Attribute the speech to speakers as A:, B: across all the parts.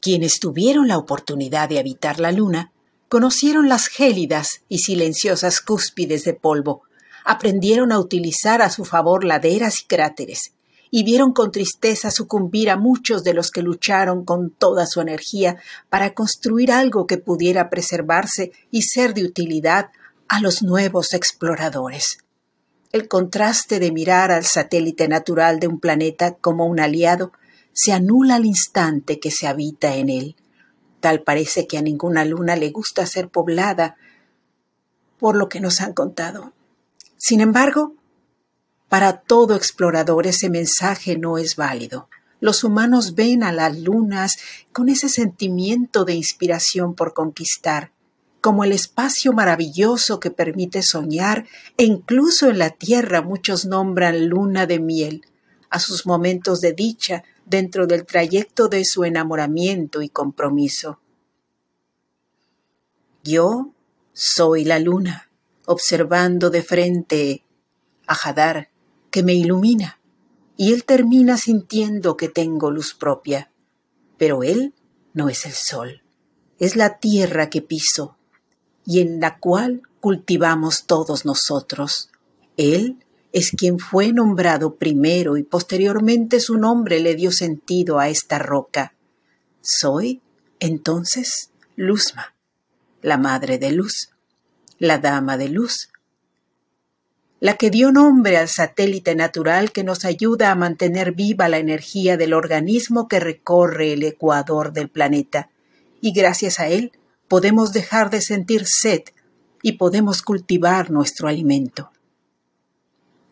A: Quienes tuvieron la oportunidad de habitar la luna conocieron las gélidas y silenciosas cúspides de polvo, aprendieron a utilizar a su favor laderas y cráteres, y vieron con tristeza sucumbir a muchos de los que lucharon con toda su energía para construir algo que pudiera preservarse y ser de utilidad a los nuevos exploradores. El contraste de mirar al satélite natural de un planeta como un aliado se anula al instante que se habita en él. Tal parece que a ninguna luna le gusta ser poblada, por lo que nos han contado. Sin embargo, para todo explorador ese mensaje no es válido. Los humanos ven a las lunas con ese sentimiento de inspiración por conquistar, como el espacio maravilloso que permite soñar, e incluso en la Tierra muchos nombran luna de miel a sus momentos de dicha dentro del trayecto de su enamoramiento y compromiso. Yo soy la luna, observando de frente a Hadar, que me ilumina, y él termina sintiendo que tengo luz propia. Pero él no es el sol, es la tierra que piso, y en la cual cultivamos todos nosotros. Él es quien fue nombrado primero y posteriormente su nombre le dio sentido a esta roca. Soy, entonces, Luzma, la madre de luz, la dama de luz, la que dio nombre al satélite natural que nos ayuda a mantener viva la energía del organismo que recorre el ecuador del planeta, y gracias a él podemos dejar de sentir sed y podemos cultivar nuestro alimento.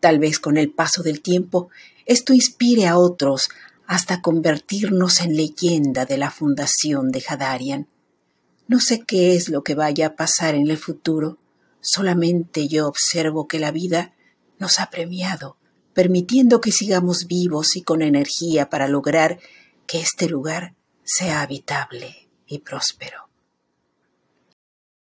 A: Tal vez con el paso del tiempo esto inspire a otros hasta convertirnos en leyenda de la fundación de Hadarian. No sé qué es lo que vaya a pasar en el futuro, solamente yo observo que la vida nos ha premiado, permitiendo que sigamos vivos y con energía para lograr que este lugar sea habitable y próspero.